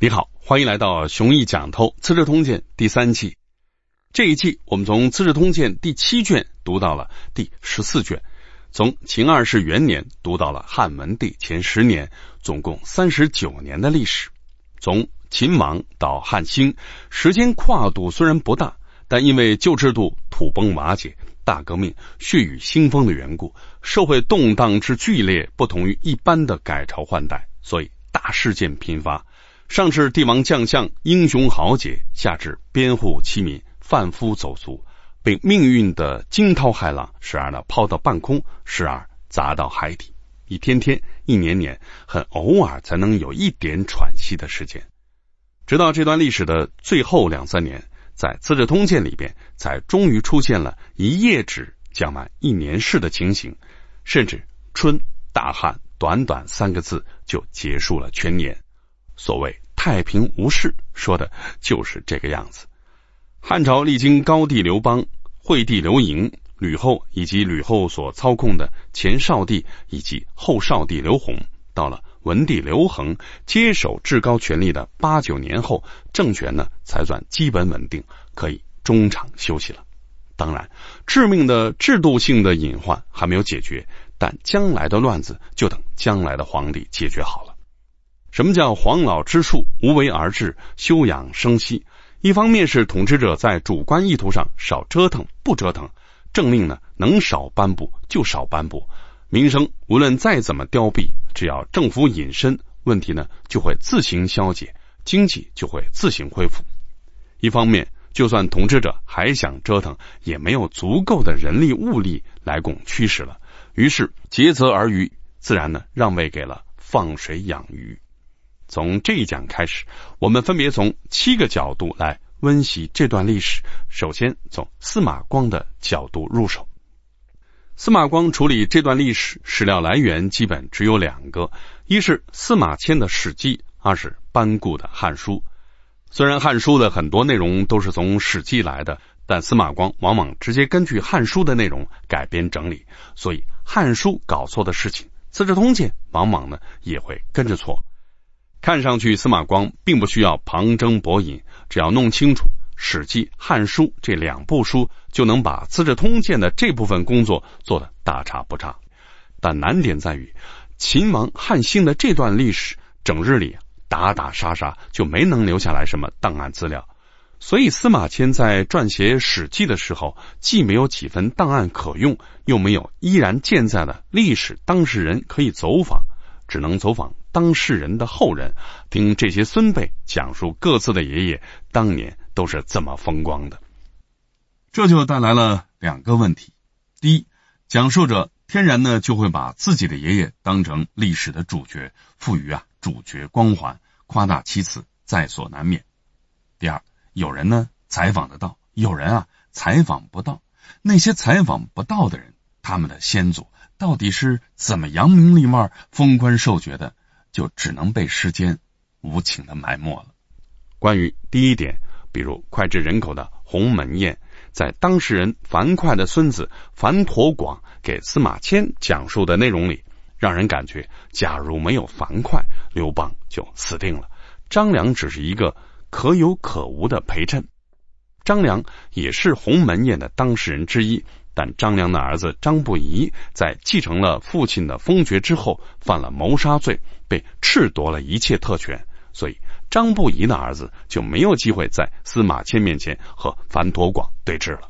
你好，欢迎来到熊毅讲透《资治通鉴》第三季。这一季我们从《资治通鉴》第七卷读到了第十四卷，从秦二世元年读到了汉文帝前十年，总共三十九年的历史。从秦亡到汉兴，时间跨度虽然不大，但因为旧制度土崩瓦解、大革命、血雨腥风的缘故，社会动荡之剧烈不同于一般的改朝换代，所以大事件频发。上至帝王将相、英雄豪杰，下至边户妻民、贩夫走卒，被命运的惊涛骇浪时而呢抛到半空，时而砸到海底，一天天、一年年，很偶尔才能有一点喘息的时间。直到这段历史的最后两三年，在《资治通鉴》里边，才终于出现了一页纸讲完一年事的情形，甚至春大旱，短短三个字就结束了全年。所谓太平无事，说的就是这个样子。汉朝历经高帝刘邦、惠帝刘盈、吕后以及吕后所操控的前少帝以及后少帝刘宏，到了文帝刘恒接手至高权力的八九年后，政权呢才算基本稳定，可以中场休息了。当然，致命的制度性的隐患还没有解决，但将来的乱子就等将来的皇帝解决好了。什么叫黄老之术，无为而治，休养生息？一方面是统治者在主观意图上少折腾，不折腾；政令呢，能少颁布就少颁布。民生无论再怎么凋敝，只要政府隐身，问题呢就会自行消解，经济就会自行恢复。一方面，就算统治者还想折腾，也没有足够的人力物力来供驱使了。于是竭泽而渔，自然呢让位给了放水养鱼。从这一讲开始，我们分别从七个角度来温习这段历史。首先从司马光的角度入手。司马光处理这段历史史料来源基本只有两个：一是司马迁的《史记》，二是班固的《汉书》。虽然《汉书》的很多内容都是从《史记》来的，但司马光往往直接根据《汉书》的内容改编整理，所以《汉书》搞错的事情，《资治通鉴》往往呢也会跟着错。看上去，司马光并不需要旁征博引，只要弄清楚《史记》《汉书》这两部书，就能把《资治通鉴》的这部分工作做得大差不差。但难点在于，秦王汉兴的这段历史，整日里打打杀杀，就没能留下来什么档案资料。所以，司马迁在撰写《史记》的时候，既没有几分档案可用，又没有依然健在的历史当事人可以走访，只能走访。当事人的后人听这些孙辈讲述各自的爷爷当年都是怎么风光的，这就带来了两个问题：第一，讲述者天然呢就会把自己的爷爷当成历史的主角，赋予啊主角光环，夸大其词在所难免；第二，有人呢采访得到，有人啊采访不到，那些采访不到的人，他们的先祖到底是怎么扬名立万、封官受爵的？就只能被时间无情的埋没了。关于第一点，比如脍炙人口的鸿门宴，在当事人樊哙的孙子樊陀广给司马迁讲述的内容里，让人感觉，假如没有樊哙，刘邦就死定了。张良只是一个可有可无的陪衬。张良也是鸿门宴的当事人之一。但张良的儿子张不疑在继承了父亲的封爵之后，犯了谋杀罪，被褫夺了一切特权，所以张不疑的儿子就没有机会在司马迁面前和樊陀广对峙了。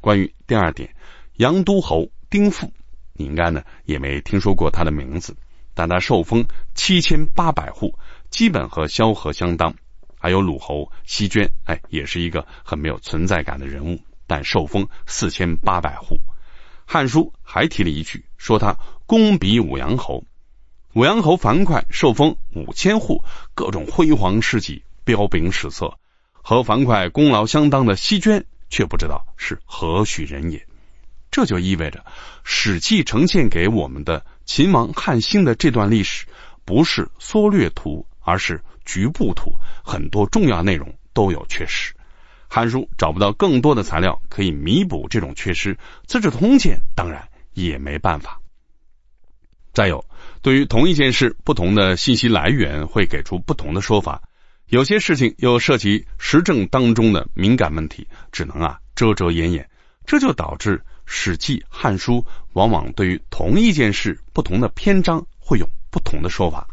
关于第二点，杨都侯丁父，你应该呢也没听说过他的名字，但他受封七千八百户，基本和萧何相当。还有鲁侯西娟，哎，也是一个很没有存在感的人物。但受封四千八百户，《汉书》还提了一句，说他功比武阳侯。武阳侯樊哙受封五千户，各种辉煌事迹彪炳史册。和樊哙功劳相当的西娟，却不知道是何许人也。这就意味着，《史记》呈现给我们的秦王汉兴的这段历史，不是缩略图，而是局部图，很多重要内容都有缺失。汉书找不到更多的材料可以弥补这种缺失，资治通鉴当然也没办法。再有，对于同一件事，不同的信息来源会给出不同的说法。有些事情又涉及时政当中的敏感问题，只能啊遮遮掩掩，这就导致《史记》《汉书》往往对于同一件事不同的篇章会有不同的说法。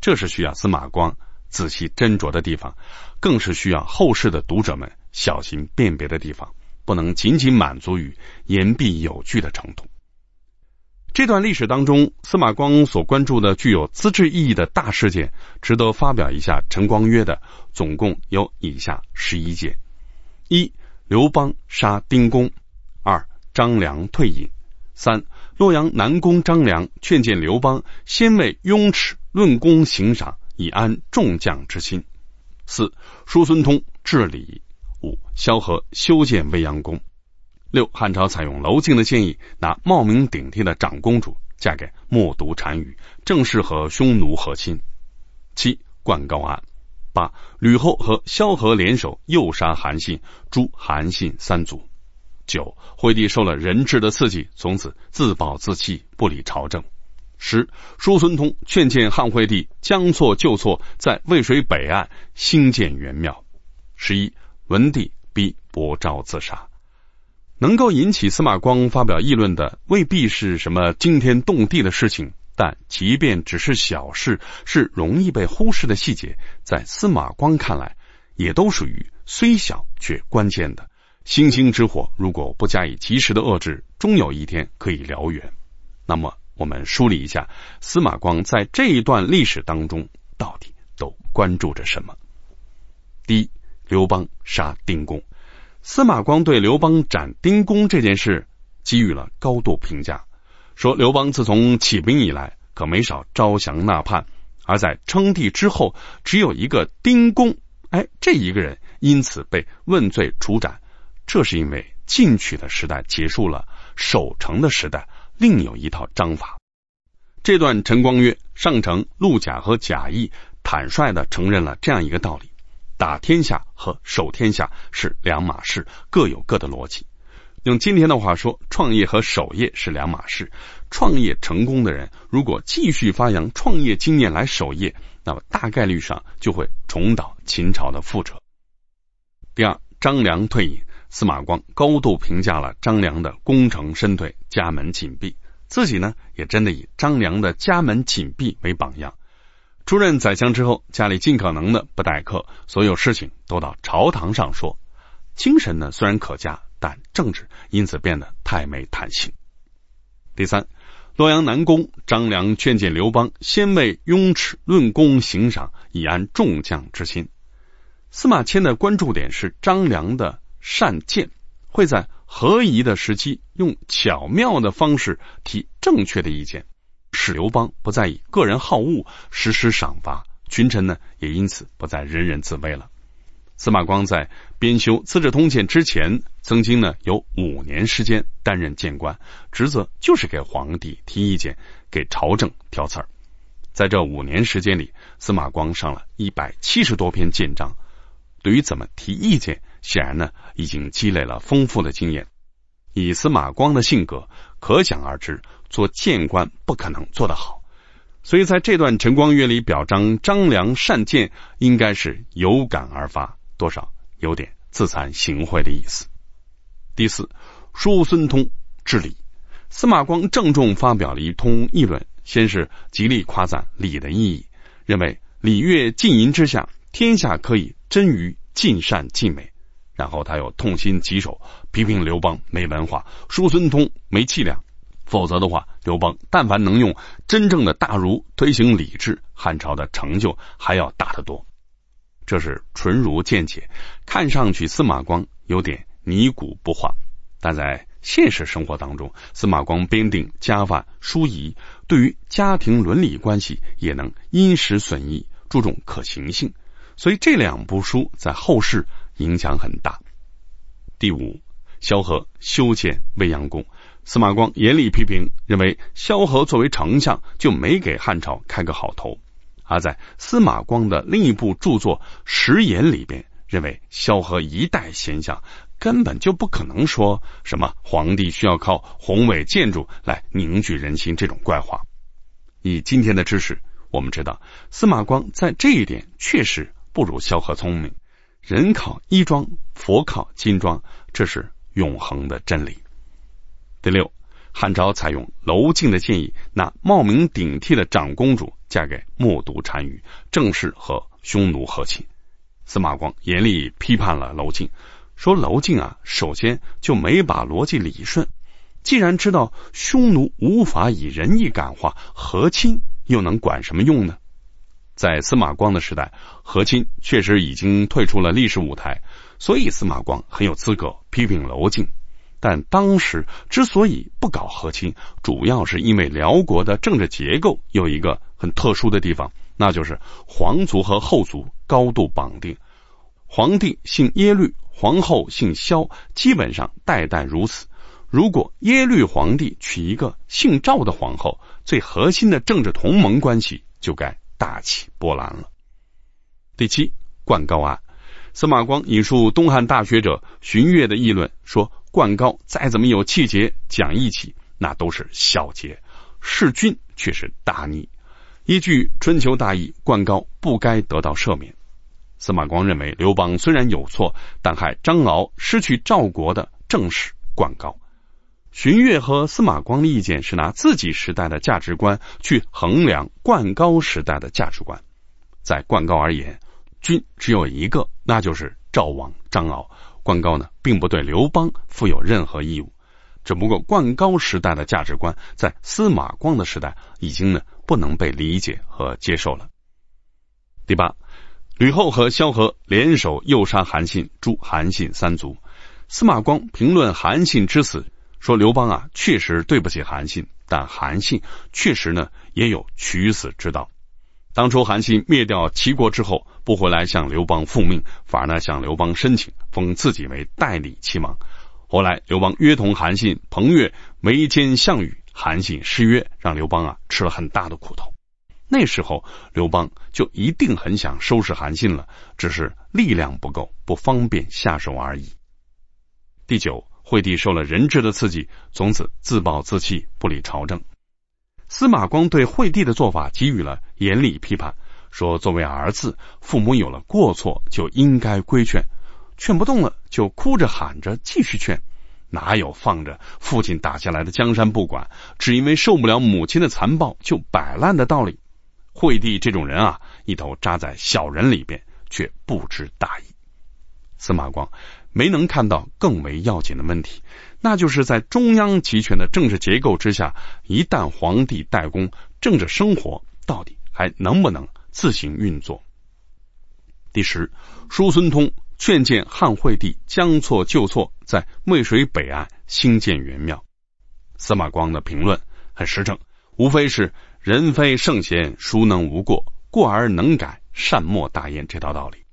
这是需要司马光仔细斟酌的地方，更是需要后世的读者们小心辨别的地方，不能仅仅满足于言必有据的程度。这段历史当中，司马光所关注的具有资质意义的大事件，值得发表一下陈光约的，总共有以下十一件：一、刘邦杀丁公；二、张良退隐；三、洛阳南宫张良劝谏刘邦，先为雍齿论功行赏，以安众将之心；四、叔孙通治礼；五、萧何修建未央宫。六汉朝采用娄敬的建议，拿冒名顶替的长公主嫁给默读单于，正式和匈奴和亲。七灌高案。八吕后和萧何联手诱杀韩信，诛韩信三族。九惠帝受了人质的刺激，从此自暴自弃，不理朝政。十叔孙通劝谏汉惠帝将错就错，在渭水北岸兴建元庙。十一文帝逼伯昭自杀。能够引起司马光发表议论的，未必是什么惊天动地的事情，但即便只是小事，是容易被忽视的细节，在司马光看来，也都属于虽小却关键的。星星之火，如果不加以及时的遏制，终有一天可以燎原。那么，我们梳理一下，司马光在这一段历史当中，到底都关注着什么？第一，刘邦杀丁公。司马光对刘邦斩丁公这件事给予了高度评价，说刘邦自从起兵以来，可没少招降纳叛，而在称帝之后，只有一个丁公，哎，这一个人因此被问罪处斩，这是因为进取的时代结束了，守城的时代另有一套章法。这段陈光曰：上承陆贾和贾谊坦率的承认了这样一个道理。打天下和守天下是两码事，各有各的逻辑。用今天的话说，创业和守业是两码事。创业成功的人，如果继续发扬创业经验来守业，那么大概率上就会重蹈秦朝的覆辙。第二，张良退隐，司马光高度评价了张良的功成身退、家门紧闭，自己呢也真的以张良的家门紧闭为榜样。出任宰相之后，家里尽可能的不待客，所有事情都到朝堂上说。精神呢虽然可嘉，但政治因此变得太没弹性。第三，洛阳南宫张良劝谏刘邦，先为雍齿论功行赏，以安众将之心。司马迁的关注点是张良的善谏，会在合宜的时机，用巧妙的方式提正确的意见。使刘邦不再以个人好恶实施赏罚，群臣呢也因此不再人人自危了。司马光在编修《资治通鉴》之前，曾经呢有五年时间担任谏官，职责就是给皇帝提意见，给朝政挑刺儿。在这五年时间里，司马光上了一百七十多篇谏章，对于怎么提意见，显然呢已经积累了丰富的经验。以司马光的性格，可想而知。做谏官不可能做得好，所以在这段陈光月里表彰张良善谏，应该是有感而发，多少有点自惭形秽的意思。第四，叔孙通治礼，司马光郑重发表了一通议论，先是极力夸赞礼的意义，认为礼乐尽淫之下，天下可以臻于尽善尽美。然后他又痛心疾首，批评刘邦没文化，叔孙通没气量。否则的话，刘邦但凡能用真正的大儒推行礼制，汉朝的成就还要大得多。这是纯儒见解，看上去司马光有点泥古不化，但在现实生活当中，司马光编定家法疏仪，对于家庭伦理关系也能因时损益，注重可行性，所以这两部书在后世影响很大。第五，萧何修建未央宫。司马光严厉批评，认为萧何作为丞相就没给汉朝开个好头。而在司马光的另一部著作《食言》里边，认为萧何一代贤相根本就不可能说什么皇帝需要靠宏伟建筑来凝聚人心这种怪话。以今天的知识，我们知道司马光在这一点确实不如萧何聪明。人考衣装，佛考金装，这是永恒的真理。第六，汉朝采用娄敬的建议，那冒名顶替的长公主嫁给默读单于，正式和匈奴和亲。司马光严厉批判了娄敬，说娄敬啊，首先就没把逻辑理顺。既然知道匈奴无法以仁义感化，和亲又能管什么用呢？在司马光的时代，和亲确实已经退出了历史舞台，所以司马光很有资格批评娄敬。但当时之所以不搞和亲，主要是因为辽国的政治结构有一个很特殊的地方，那就是皇族和后族高度绑定，皇帝姓耶律，皇后姓萧，基本上代代如此。如果耶律皇帝娶一个姓赵的皇后，最核心的政治同盟关系就该大起波澜了。第七，灌高案，司马光引述东汉大学者荀悦的议论说：“灌高再怎么有气节、讲义气，那都是小节；弑君却是大逆。依据春秋大义，灌高不该得到赦免。”司马光认为，刘邦虽然有错，但害张敖失去赵国的正是灌高。荀悦和司马光的意见是拿自己时代的价值观去衡量灌高时代的价值观。在灌高而言，君只有一个，那就是赵王张敖。灌高呢，并不对刘邦负有任何义务。只不过灌高时代的价值观，在司马光的时代已经呢不能被理解和接受了。第八，吕后和萧何联手诱杀韩信，诛韩信三族。司马光评论韩信之死。说刘邦啊，确实对不起韩信，但韩信确实呢也有取死之道。当初韩信灭掉齐国之后，不回来向刘邦复命，反而呢向刘邦申请封自己为代理齐王。后来刘邦约同韩信、彭越围歼项羽，韩信失约，让刘邦啊吃了很大的苦头。那时候刘邦就一定很想收拾韩信了，只是力量不够，不方便下手而已。第九。惠帝受了人质的刺激，从此自暴自弃，不理朝政。司马光对惠帝的做法给予了严厉批判，说：“作为儿子，父母有了过错就应该规劝，劝不动了就哭着喊着继续劝，哪有放着父亲打下来的江山不管，只因为受不了母亲的残暴就摆烂的道理？”惠帝这种人啊，一头扎在小人里边，却不知大义。司马光。没能看到更为要紧的问题，那就是在中央集权的政治结构之下，一旦皇帝代工，政治生活到底还能不能自行运作？第十，叔孙通劝谏汉惠帝将错就错，在渭水北岸兴建元庙。司马光的评论很实诚，无非是人非圣贤，孰能无过？过而能改，善莫大焉这套道理。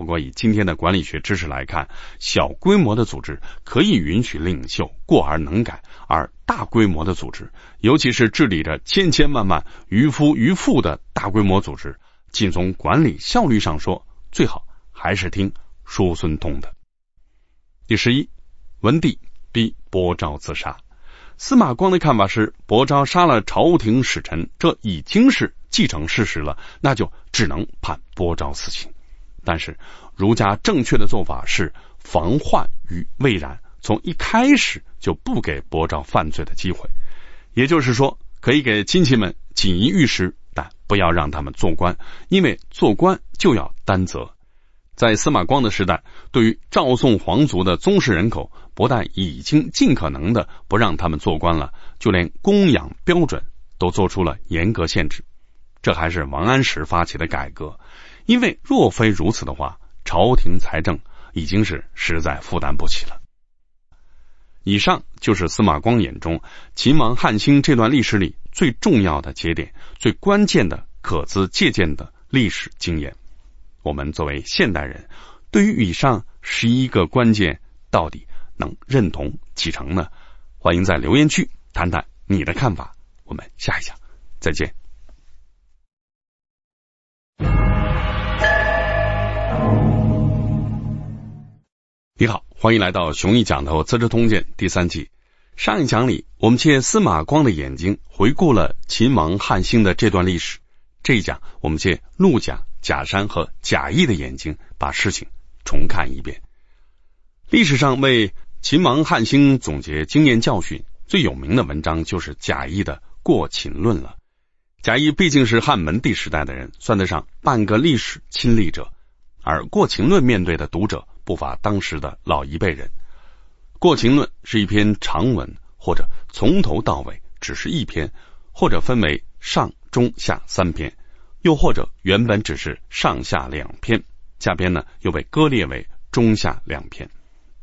不过，以今天的管理学知识来看，小规模的组织可以允许领袖过而能改，而大规模的组织，尤其是治理着千千万万渔夫渔妇的大规模组织，仅从管理效率上说，最好还是听叔孙通的。第十一，文帝逼伯昭自杀。司马光的看法是，伯昭杀了朝廷使臣，这已经是既成事实了，那就只能判伯昭死刑。但是，儒家正确的做法是防患于未然，从一开始就不给伯昭犯罪的机会。也就是说，可以给亲戚们锦衣玉食，但不要让他们做官，因为做官就要担责。在司马光的时代，对于赵宋皇族的宗室人口，不但已经尽可能的不让他们做官了，就连供养标准都做出了严格限制。这还是王安石发起的改革。因为若非如此的话，朝廷财政已经是实在负担不起了。以上就是司马光眼中秦王汉兴这段历史里最重要的节点、最关键的可资借鉴的历史经验。我们作为现代人，对于以上十一个关键，到底能认同几成呢？欢迎在留言区谈谈你的看法。我们下一讲再见。你好，欢迎来到《雄毅讲头资治通鉴》第三集。上一讲里，我们借司马光的眼睛回顾了秦王汉兴的这段历史。这一讲，我们借陆贾、贾山和贾谊的眼睛，把事情重看一遍。历史上为秦王汉兴总结经验教训最有名的文章，就是贾谊的《过秦论》了。贾谊毕竟是汉文帝时代的人，算得上半个历史亲历者。而《过秦论》面对的读者不乏当时的老一辈人。《过秦论》是一篇长文，或者从头到尾只是一篇，或者分为上、中、下三篇，又或者原本只是上下两篇，下篇呢又被割裂为中下两篇。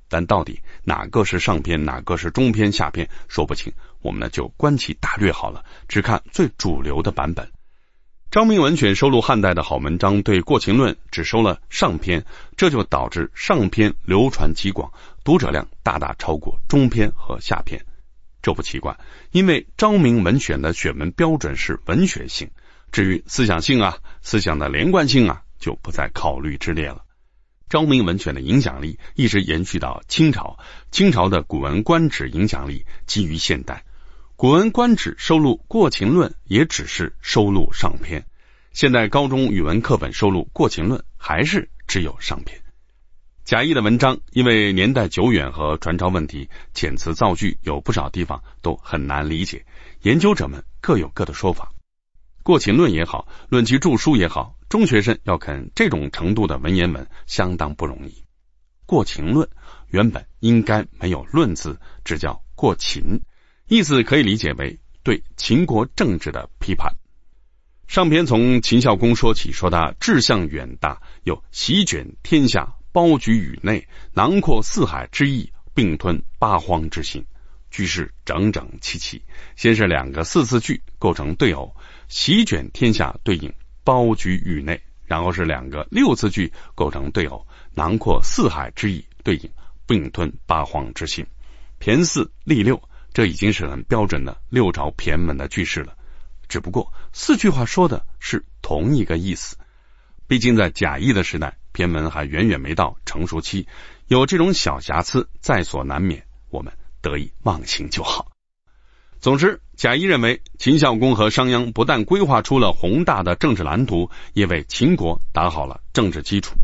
但到底哪个是上篇，哪个是中篇、下篇，说不清。我们呢就观其大略好了，只看最主流的版本。昭明文选收录汉代的好文章，对《过秦论》只收了上篇，这就导致上篇流传极广，读者量大大超过中篇和下篇。这不奇怪，因为昭明文选的选文标准是文学性，至于思想性啊、思想的连贯性啊，就不在考虑之列了。昭明文选的影响力一直延续到清朝，清朝的《古文观止》影响力基于现代。《古文观止》收录《过秦论》也只是收录上篇，现代高中语文课本收录《过秦论》还是只有上篇。贾谊的文章因为年代久远和传抄问题，遣词造句有不少地方都很难理解，研究者们各有各的说法。《过秦论》也好，论其著书也好，中学生要啃这种程度的文言文相当不容易。《过秦论》原本应该没有“论”字，只叫“过秦”。意思可以理解为对秦国政治的批判。上篇从秦孝公说起，说他志向远大，有席卷天下、包举宇内、囊括四海之意，并吞八荒之心。句式整整齐齐，先是两个四字句构成对偶，席卷天下对应包举宇内，然后是两个六字句构成对偶，囊括四海之意对应并吞八荒之心。骈四立六。这已经是很标准的六朝骈文的句式了，只不过四句话说的是同一个意思。毕竟在贾谊的时代，骈文还远远没到成熟期，有这种小瑕疵在所难免，我们得以忘形就好。总之，贾谊认为秦孝公和商鞅不但规划出了宏大的政治蓝图，也为秦国打好了政治基础。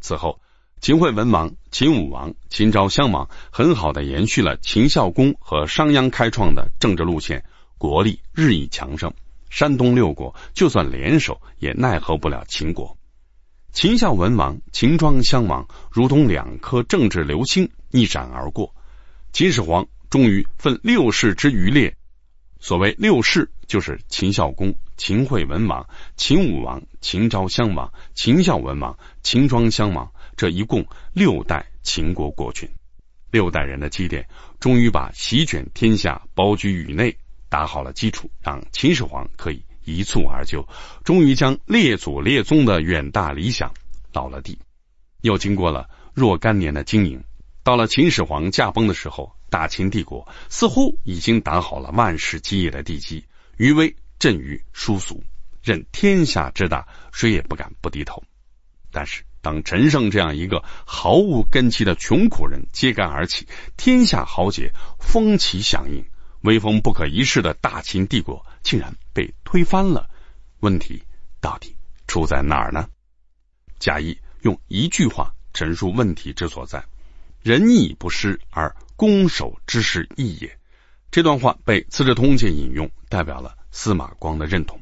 此后。秦惠文王、秦武王、秦昭襄王很好的延续了秦孝公和商鞅开创的政治路线，国力日益强盛。山东六国就算联手，也奈何不了秦国。秦孝文王、秦庄襄王如同两颗政治流星一闪而过。秦始皇终于分六世之余列，所谓六世，就是秦孝公、秦惠文王、秦武王、秦昭襄王、秦孝文王、秦庄襄王。这一共六代秦国国君，六代人的积淀，终于把席卷天下、包居宇内打好了基础，让秦始皇可以一蹴而就，终于将列祖列宗的远大理想倒了地。又经过了若干年的经营，到了秦始皇驾崩的时候，大秦帝国似乎已经打好了万世基业的地基，余威震于殊俗，任天下之大，谁也不敢不低头。但是。当陈胜这样一个毫无根基的穷苦人揭竿而起，天下豪杰风起响应，威风不可一世的大秦帝国竟然被推翻了。问题到底出在哪儿呢？贾谊用一句话陈述问题之所在：“仁义不施而攻守之势异也。”这段话被《资治通鉴》引用，代表了司马光的认同。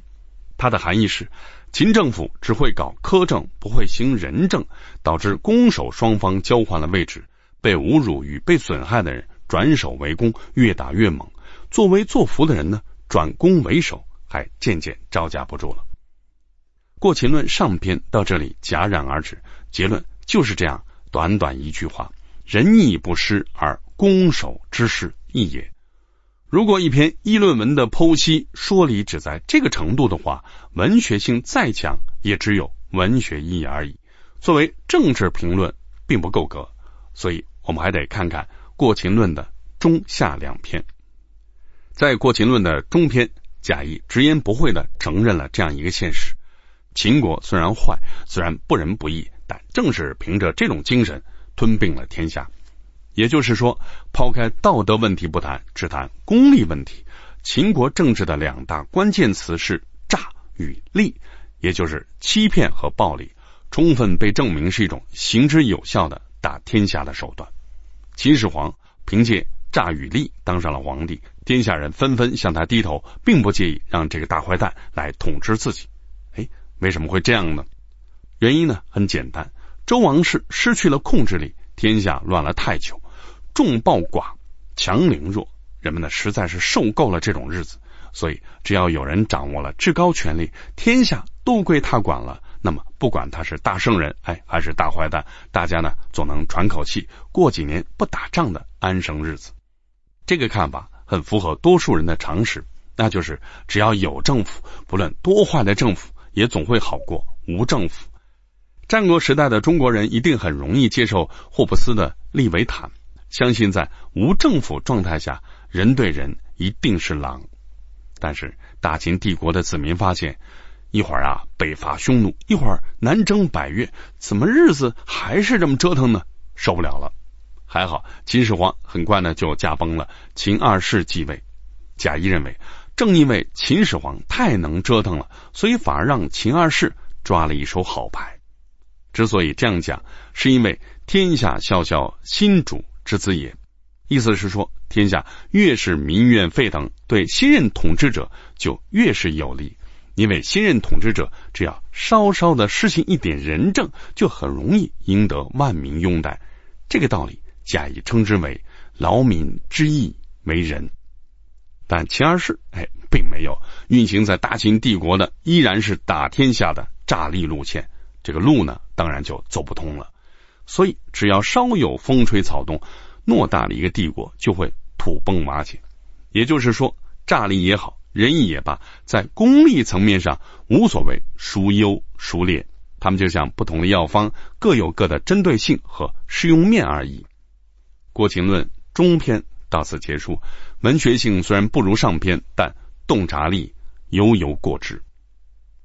它的含义是。秦政府只会搞苛政，不会行仁政，导致攻守双方交换了位置，被侮辱与被损害的人转守为攻，越打越猛；作威作福的人呢，转攻为守，还渐渐招架不住了。过秦论上篇到这里戛然而止，结论就是这样，短短一句话：仁义不施而攻守之势异也。如果一篇议论文的剖析说理只在这个程度的话，文学性再强也只有文学意义而已。作为政治评论并不够格，所以我们还得看看《过秦论》的中下两篇。在《过秦论》的中篇，贾谊直言不讳的承认了这样一个现实：秦国虽然坏，虽然不仁不义，但正是凭着这种精神吞并了天下。也就是说，抛开道德问题不谈，只谈功利问题，秦国政治的两大关键词是诈与利，也就是欺骗和暴力，充分被证明是一种行之有效的打天下的手段。秦始皇凭借诈与利当上了皇帝，天下人纷纷向他低头，并不介意让这个大坏蛋来统治自己。哎，为什么会这样呢？原因呢很简单，周王室失去了控制力，天下乱了太久，众暴寡，强凌弱，人们呢实在是受够了这种日子，所以只要有人掌握了至高权力，天下都归他管了。那么，不管他是大圣人，哎，还是大坏蛋，大家呢总能喘口气，过几年不打仗的安生日子。这个看法很符合多数人的常识，那就是只要有政府，不论多坏的政府，也总会好过无政府。战国时代的中国人一定很容易接受霍布斯的利维坦，相信在无政府状态下，人对人一定是狼。但是大秦帝国的子民发现。一会儿啊，北伐匈奴；一会儿南征百越，怎么日子还是这么折腾呢？受不了了。还好秦始皇很快呢就驾崩了，秦二世继位。贾谊认为，正因为秦始皇太能折腾了，所以反而让秦二世抓了一手好牌。之所以这样讲，是因为天下孝孝新主之资也，意思是说，天下越是民怨沸腾，对新任统治者就越是有利。因为新任统治者只要稍稍的施行一点仁政，就很容易赢得万民拥戴。这个道理，假以称之为劳民之义为仁。但秦二世哎，并没有运行在大秦帝国的，依然是打天下的诈力路线。这个路呢，当然就走不通了。所以，只要稍有风吹草动，偌大的一个帝国就会土崩瓦解。也就是说，诈力也好。仁义也罢，在功利层面上无所谓孰优孰劣，他们就像不同的药方，各有各的针对性和适用面而已。《国情论》中篇到此结束，文学性虽然不如上篇，但洞察力犹有过之。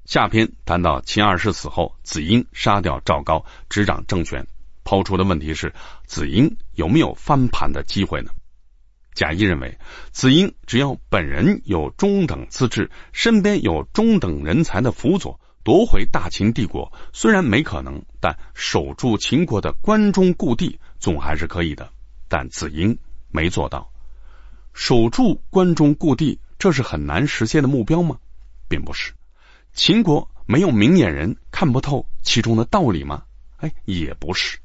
下篇谈到秦二世死后，子婴杀掉赵高，执掌政权，抛出的问题是：子婴有没有翻盘的机会呢？贾谊认为，子婴只要本人有中等资质，身边有中等人才的辅佐，夺回大秦帝国，虽然没可能，但守住秦国的关中故地总还是可以的。但子婴没做到，守住关中故地，这是很难实现的目标吗？并不是。秦国没有明眼人看不透其中的道理吗？哎，也不是。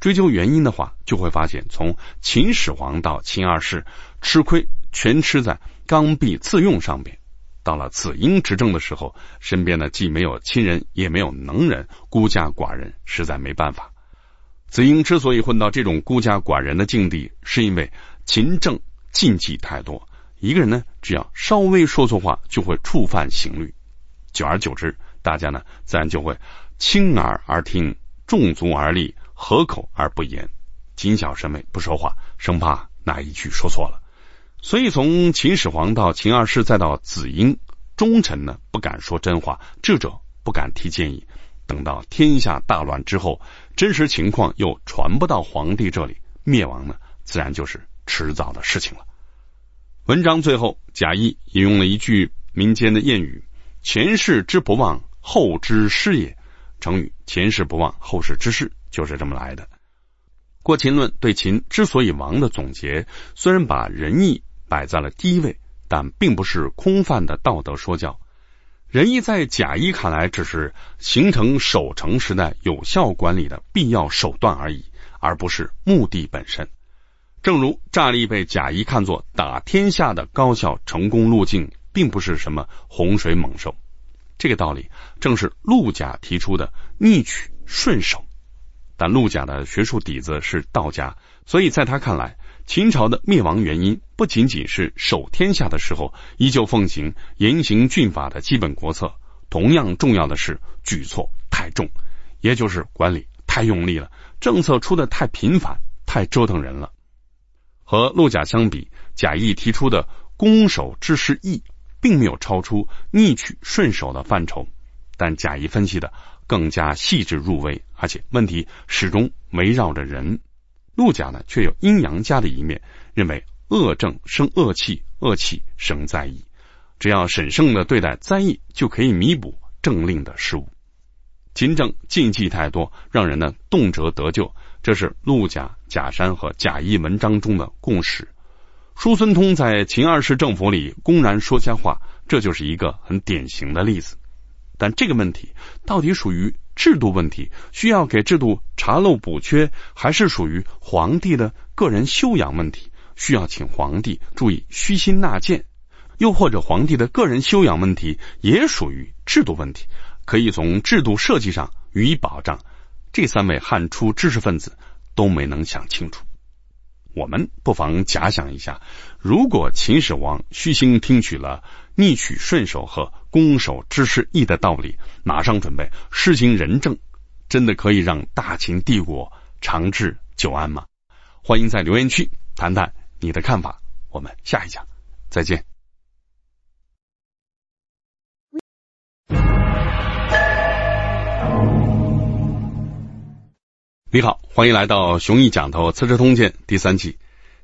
追究原因的话，就会发现，从秦始皇到秦二世，吃亏全吃在刚愎自用上边。到了子婴执政的时候，身边呢既没有亲人，也没有能人，孤家寡人，实在没办法。子婴之所以混到这种孤家寡人的境地，是因为秦政禁忌太多，一个人呢只要稍微说错话，就会触犯刑律。久而久之，大家呢自然就会轻耳而听，重足而立。合口而不言，谨小慎微，不说话，生怕哪一句说错了。所以从秦始皇到秦二世，再到子婴，忠臣呢不敢说真话，智者不敢提建议。等到天下大乱之后，真实情况又传不到皇帝这里，灭亡呢，自然就是迟早的事情了。文章最后，贾谊引用了一句民间的谚语：“前世之不忘，后之师也。”成语“前世不忘，后世之师”。就是这么来的。《过秦论》对秦之所以亡的总结，虽然把仁义摆在了第一位，但并不是空泛的道德说教。仁义在贾谊看来，只是形成守成时代有效管理的必要手段而已，而不是目的本身。正如诈力被贾谊看作打天下的高效成功路径，并不是什么洪水猛兽。这个道理正是陆贾提出的逆取顺守。但陆贾的学术底子是道家，所以在他看来，秦朝的灭亡原因不仅仅是守天下的时候依旧奉行严刑峻法的基本国策，同样重要的是举措太重，也就是管理太用力了，政策出的太频繁，太折腾人了。和陆贾相比，贾谊提出的攻守之势义，并没有超出逆取顺守的范畴，但贾谊分析的。更加细致入微，而且问题始终围绕着人。陆贾呢却有阴阳家的一面，认为恶政生恶气，恶气生灾异，只要审慎的对待灾异，就可以弥补政令的失误。秦政禁忌太多，让人呢动辄得咎，这是陆贾、贾山和贾谊文章中的共识。叔孙通在秦二世政府里公然说瞎话，这就是一个很典型的例子。但这个问题到底属于制度问题，需要给制度查漏补缺，还是属于皇帝的个人修养问题，需要请皇帝注意虚心纳谏？又或者皇帝的个人修养问题也属于制度问题？可以从制度设计上予以保障，这三位汉初知识分子都没能想清楚。我们不妨假想一下，如果秦始皇虚心听取了逆取顺守和攻守之势义的道理，马上准备施行仁政，真的可以让大秦帝国长治久安吗？欢迎在留言区谈谈你的看法。我们下一讲再见。你好，欢迎来到熊毅讲头《资治通鉴》第三季。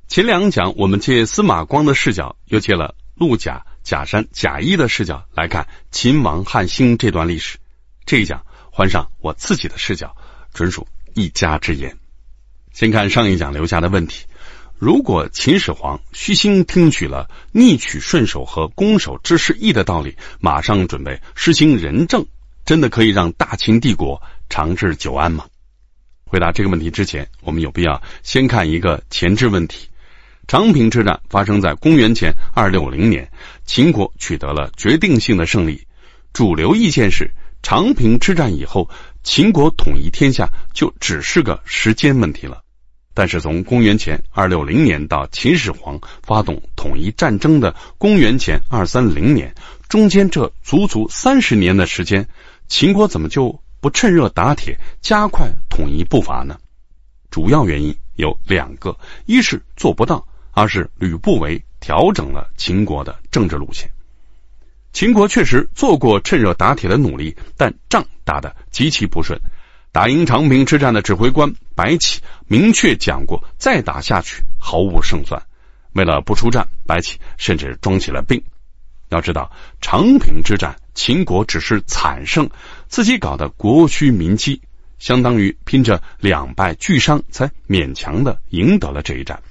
前两讲我们借司马光的视角，又借了陆贾、贾山、贾谊的视角来看秦王汉兴这段历史。这一讲换上我自己的视角，纯属一家之言。先看上一讲留下的问题：如果秦始皇虚心听取了逆取顺守和攻守之势义的道理，马上准备实行仁政，真的可以让大秦帝国长治久安吗？回答这个问题之前，我们有必要先看一个前置问题。长平之战发生在公元前二六零年，秦国取得了决定性的胜利。主流意见是，长平之战以后，秦国统一天下就只是个时间问题了。但是从公元前二六零年到秦始皇发动统一战争的公元前二三零年，中间这足足三十年的时间，秦国怎么就？不趁热打铁，加快统一步伐呢？主要原因有两个：一是做不到，而是吕不韦调整了秦国的政治路线。秦国确实做过趁热打铁的努力，但仗打得极其不顺。打赢长平之战的指挥官白起明确讲过，再打下去毫无胜算。为了不出战，白起甚至装起了病。要知道，长平之战。秦国只是惨胜，自己搞得国虚民饥，相当于拼着两败俱伤才勉强的赢得了这一战。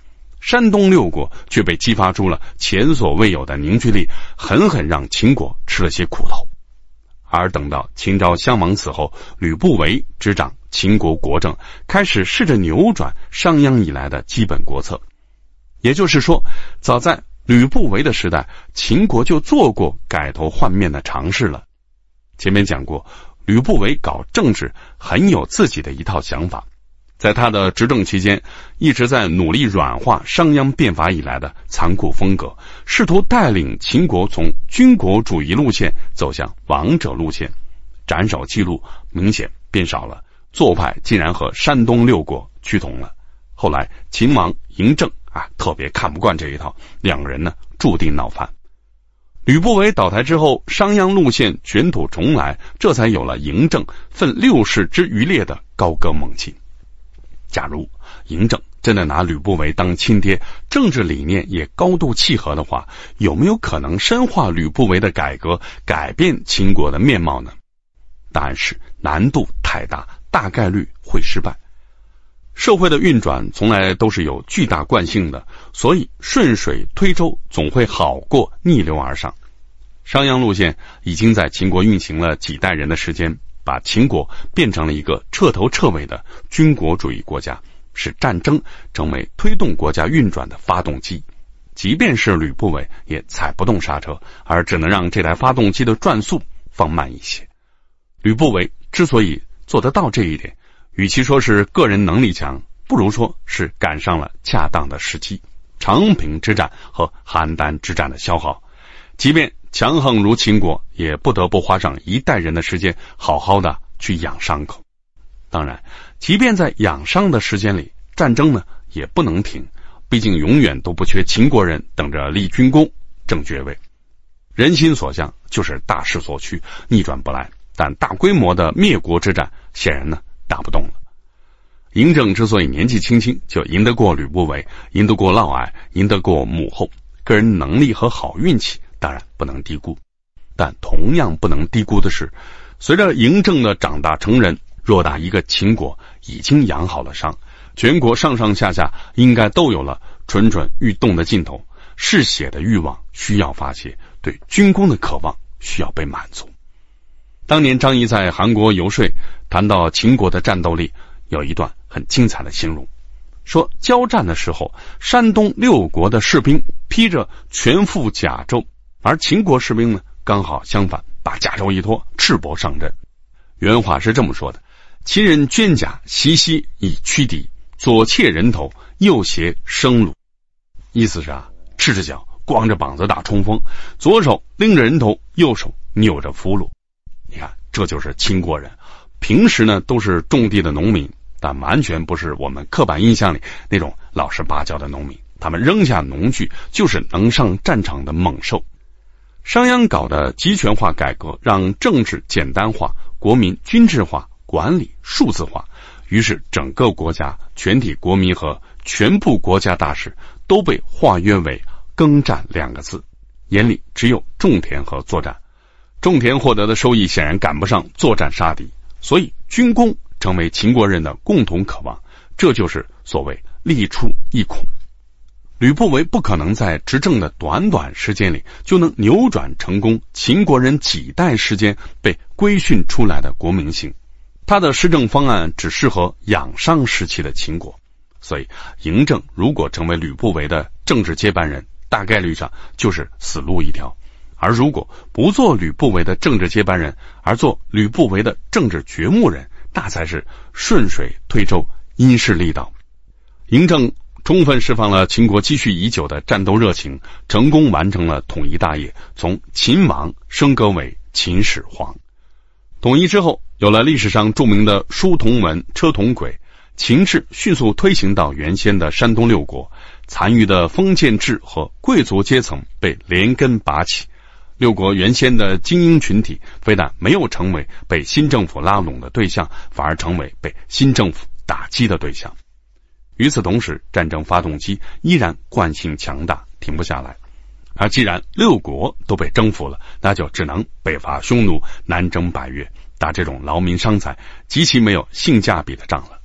山东六国却被激发出了前所未有的凝聚力，狠狠让秦国吃了些苦头。而等到秦昭襄王死后，吕不韦执掌秦国国政，开始试着扭转商鞅以来的基本国策。也就是说，早在吕不韦的时代，秦国就做过改头换面的尝试了。前面讲过，吕不韦搞政治很有自己的一套想法，在他的执政期间，一直在努力软化商鞅变法以来的残酷风格，试图带领秦国从军国主义路线走向王者路线。斩首记录明显变少了，做派竟然和山东六国趋同了。后来秦王嬴政。啊，特别看不惯这一套，两个人呢注定闹翻。吕不韦倒台之后，商鞅路线卷土重来，这才有了嬴政奋六世之余烈的高歌猛进。假如嬴政真的拿吕不韦当亲爹，政治理念也高度契合的话，有没有可能深化吕不韦的改革，改变秦国的面貌呢？答案是难度太大，大概率会失败。社会的运转从来都是有巨大惯性的，所以顺水推舟总会好过逆流而上。商鞅路线已经在秦国运行了几代人的时间，把秦国变成了一个彻头彻尾的军国主义国家，使战争成为推动国家运转的发动机。即便是吕不韦也踩不动刹车，而只能让这台发动机的转速放慢一些。吕不韦之所以做得到这一点。与其说是个人能力强，不如说是赶上了恰当的时机。长平之战和邯郸之战的消耗，即便强横如秦国，也不得不花上一代人的时间，好好的去养伤口。当然，即便在养伤的时间里，战争呢也不能停，毕竟永远都不缺秦国人等着立军功、争爵位。人心所向，就是大势所趋，逆转不来。但大规模的灭国之战，显然呢。打不动了。嬴政之所以年纪轻轻就赢得过吕不韦，赢得过嫪毐，赢得过母后，个人能力和好运气当然不能低估。但同样不能低估的是，随着嬴政的长大成人，偌大一个秦国已经养好了伤，全国上上下下应该都有了蠢蠢欲动的劲头，嗜血的欲望需要发泄，对军功的渴望需要被满足。当年张仪在韩国游说，谈到秦国的战斗力，有一段很精彩的形容，说交战的时候，山东六国的士兵披着全副甲胄，而秦国士兵呢？刚好相反，把甲胄一脱，赤膊上阵。原话是这么说的：“秦人捐甲袭西以驱敌，左切人头，右挟生虏。”意思是啊，赤着脚，光着膀子打冲锋，左手拎着人头，右手扭着俘虏。你看，这就是秦国人。平时呢，都是种地的农民，但完全不是我们刻板印象里那种老实巴交的农民。他们扔下农具，就是能上战场的猛兽。商鞅搞的集权化改革，让政治简单化，国民军制化，管理数字化。于是，整个国家、全体国民和全部国家大事都被化约为“耕战”两个字，眼里只有种田和作战。种田获得的收益显然赶不上作战杀敌，所以军功成为秦国人的共同渴望。这就是所谓“利出一孔”。吕不韦不可能在执政的短短时间里就能扭转成功秦国人几代时间被规训出来的国民性，他的施政方案只适合仰商时期的秦国，所以嬴政如果成为吕不韦的政治接班人，大概率上就是死路一条；而如果不做吕不韦的政治接班人，而做吕不韦的政治掘墓人，那才是顺水推舟，因势利导。嬴政。充分释放了秦国积蓄已久的战斗热情，成功完成了统一大业，从秦王升格为秦始皇。统一之后，有了历史上著名的书同文、车同轨，秦制迅速推行到原先的山东六国，残余的封建制和贵族阶层被连根拔起，六国原先的精英群体非但没有成为被新政府拉拢的对象，反而成为被新政府打击的对象。与此同时，战争发动机依然惯性强大，停不下来。而既然六国都被征服了，那就只能北伐匈奴，南征百越，打这种劳民伤财、极其没有性价比的仗了。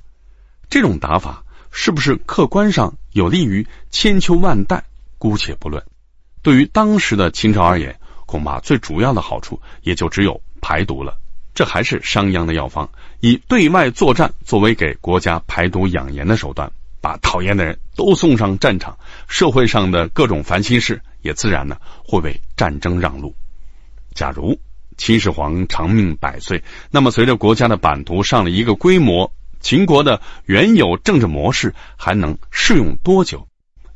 这种打法是不是客观上有利于千秋万代，姑且不论。对于当时的秦朝而言，恐怕最主要的好处也就只有排毒了。这还是商鞅的药方，以对外作战作为给国家排毒养颜的手段。把讨厌的人都送上战场，社会上的各种烦心事也自然呢会为战争让路。假如秦始皇长命百岁，那么随着国家的版图上了一个规模，秦国的原有政治模式还能适用多久？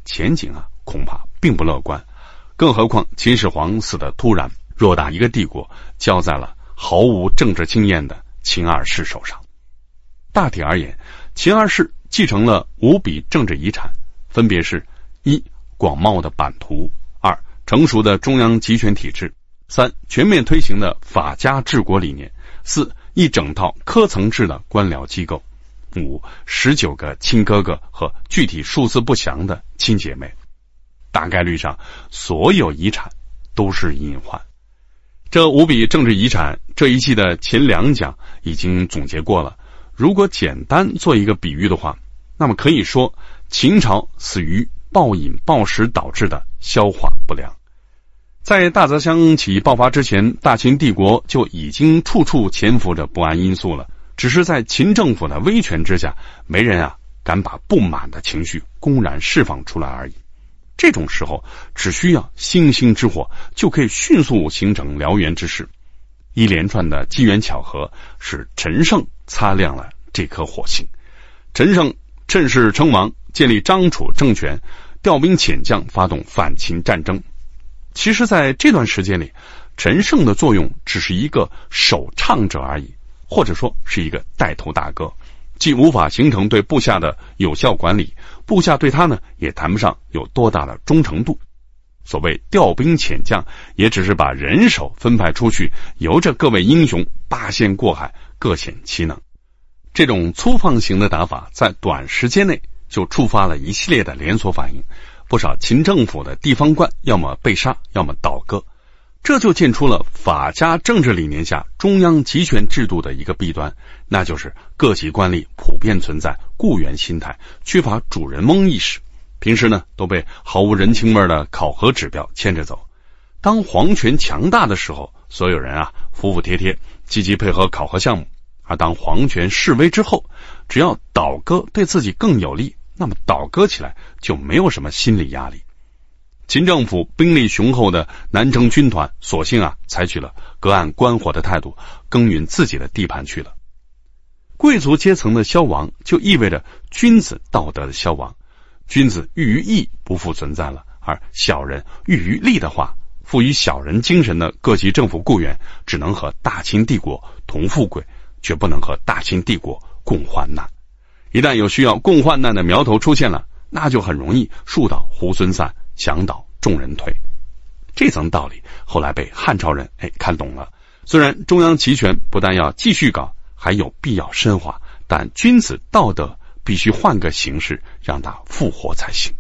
前景啊恐怕并不乐观。更何况秦始皇死的突然，偌大一个帝国交在了毫无政治经验的秦二世手上。大体而言，秦二世。继承了五笔政治遗产，分别是：一、广袤的版图；二、成熟的中央集权体制；三、全面推行的法家治国理念；四、一整套科层制的官僚机构；五、十九个亲哥哥和具体数字不详的亲姐妹。大概率上，所有遗产都是隐患。这五笔政治遗产，这一季的前两讲已经总结过了。如果简单做一个比喻的话，那么可以说，秦朝死于暴饮暴食导致的消化不良。在大泽乡起义爆发之前，大秦帝国就已经处处潜伏着不安因素了。只是在秦政府的威权之下，没人啊敢把不满的情绪公然释放出来而已。这种时候，只需要星星之火，就可以迅速形成燎原之势。一连串的机缘巧合，使陈胜擦亮了这颗火星。陈胜。趁势称王，建立张楚政权，调兵遣将，发动反秦战争。其实，在这段时间里，陈胜的作用只是一个首唱者而已，或者说是一个带头大哥，既无法形成对部下的有效管理，部下对他呢也谈不上有多大的忠诚度。所谓调兵遣将，也只是把人手分派出去，由着各位英雄八仙过海，各显其能。这种粗放型的打法，在短时间内就触发了一系列的连锁反应，不少秦政府的地方官要么被杀，要么倒戈。这就见出了法家政治理念下中央集权制度的一个弊端，那就是各级官吏普遍存在雇员心态，缺乏主人翁意识。平时呢，都被毫无人情味的考核指标牵着走。当皇权强大的时候，所有人啊服服帖帖，积极配合考核项目；而当皇权式微之后，只要倒戈对自己更有利，那么倒戈起来就没有什么心理压力。秦政府兵力雄厚的南征军团，索性啊采取了隔岸观火的态度，耕耘自己的地盘去了。贵族阶层的消亡，就意味着君子道德的消亡。君子欲于义不复存在了，而小人欲于利的话，富于小人精神的各级政府雇员，只能和大清帝国同富贵，却不能和大清帝国共患难。一旦有需要共患难的苗头出现了，那就很容易树倒猢狲散。墙倒众人推，这层道理后来被汉朝人哎看懂了。虽然中央集权不但要继续搞，还有必要深化，但君子道德必须换个形式让它复活才行。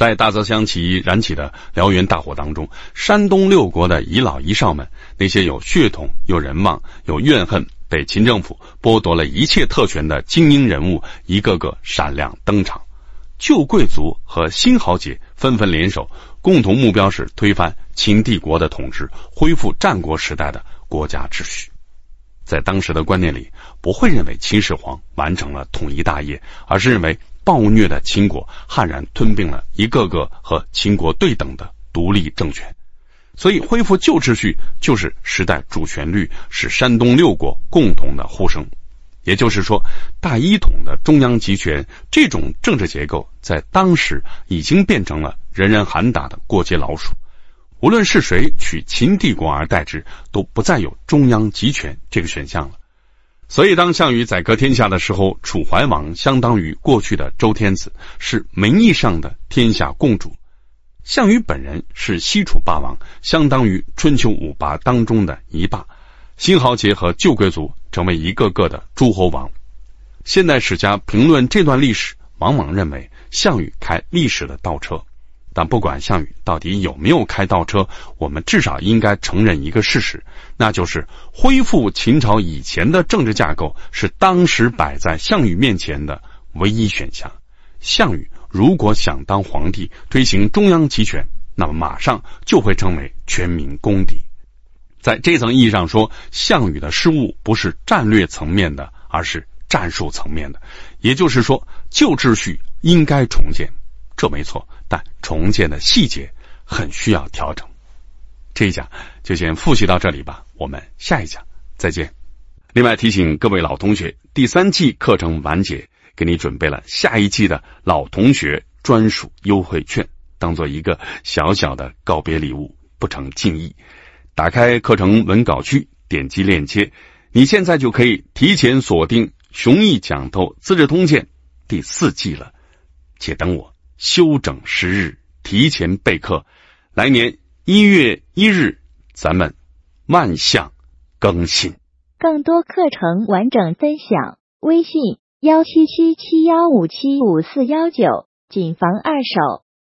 在大泽乡起义燃起的燎原大火当中，山东六国的遗老遗少们，那些有血统、有人望、有怨恨，被秦政府剥夺了一切特权的精英人物，一个个闪亮登场。旧贵族和新豪杰纷纷联手，共同目标是推翻秦帝国的统治，恢复战国时代的国家秩序。在当时的观念里，不会认为秦始皇完成了统一大业，而是认为暴虐的秦国悍然吞并了一个个和秦国对等的独立政权。所以，恢复旧秩序就是时代主旋律，是山东六国共同的呼声。也就是说，大一统的中央集权这种政治结构，在当时已经变成了人人喊打的过街老鼠。无论是谁取秦帝国而代之，都不再有中央集权这个选项了。所以，当项羽宰割天下的时候，楚怀王相当于过去的周天子，是名义上的天下共主；项羽本人是西楚霸王，相当于春秋五霸当中的一霸。新豪杰和旧贵族成为一个个的诸侯王。现代史家评论这段历史，往往认为项羽开历史的倒车。但不管项羽到底有没有开倒车，我们至少应该承认一个事实，那就是恢复秦朝以前的政治架构是当时摆在项羽面前的唯一选项。项羽如果想当皇帝，推行中央集权，那么马上就会成为全民公敌。在这层意义上说，项羽的失误不是战略层面的，而是战术层面的。也就是说，旧秩序应该重建，这没错。但重建的细节很需要调整。这一讲就先复习到这里吧，我们下一讲再见。另外提醒各位老同学，第三季课程完结，给你准备了下一季的老同学专属优惠券，当做一个小小的告别礼物，不成敬意。打开课程文稿区，点击链接，你现在就可以提前锁定《雄毅讲透资治通鉴》第四季了。且等我休整十日，提前备课，来年一月一日咱们万象更新。更多课程完整分享，微信幺七七七幺五七五四幺九，谨防二手。